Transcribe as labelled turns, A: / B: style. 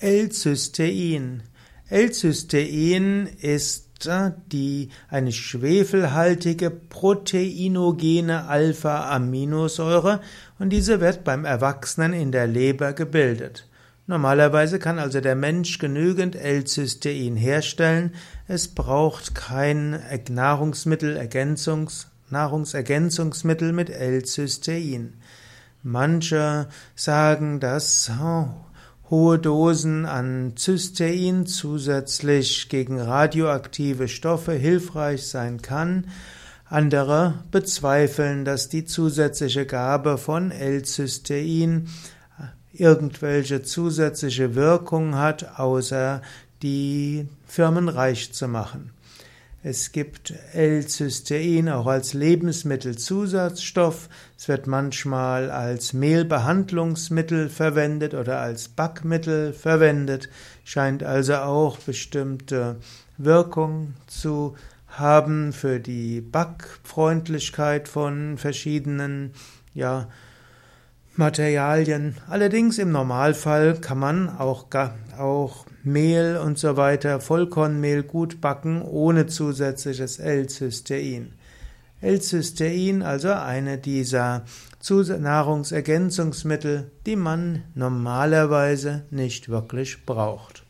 A: L-Cystein. L-Cystein ist äh, die, eine schwefelhaltige proteinogene Alpha-Aminosäure und diese wird beim Erwachsenen in der Leber gebildet. Normalerweise kann also der Mensch genügend L-Cystein herstellen. Es braucht kein Nahrungsmittelergänzungs Nahrungsergänzungsmittel mit L-Cystein. Manche sagen, dass oh, hohe Dosen an Cystein zusätzlich gegen radioaktive Stoffe hilfreich sein kann. Andere bezweifeln, dass die zusätzliche Gabe von L-Cystein irgendwelche zusätzliche Wirkung hat, außer die Firmen reich zu machen. Es gibt L-Cystein auch als Lebensmittelzusatzstoff. Es wird manchmal als Mehlbehandlungsmittel verwendet oder als Backmittel verwendet, scheint also auch bestimmte Wirkung zu haben für die Backfreundlichkeit von verschiedenen ja, Materialien. Allerdings im Normalfall kann man auch, auch Mehl und so weiter, Vollkornmehl gut backen ohne zusätzliches L-Cystein. L-Cystein, also eine dieser Nahrungsergänzungsmittel, die man normalerweise nicht wirklich braucht.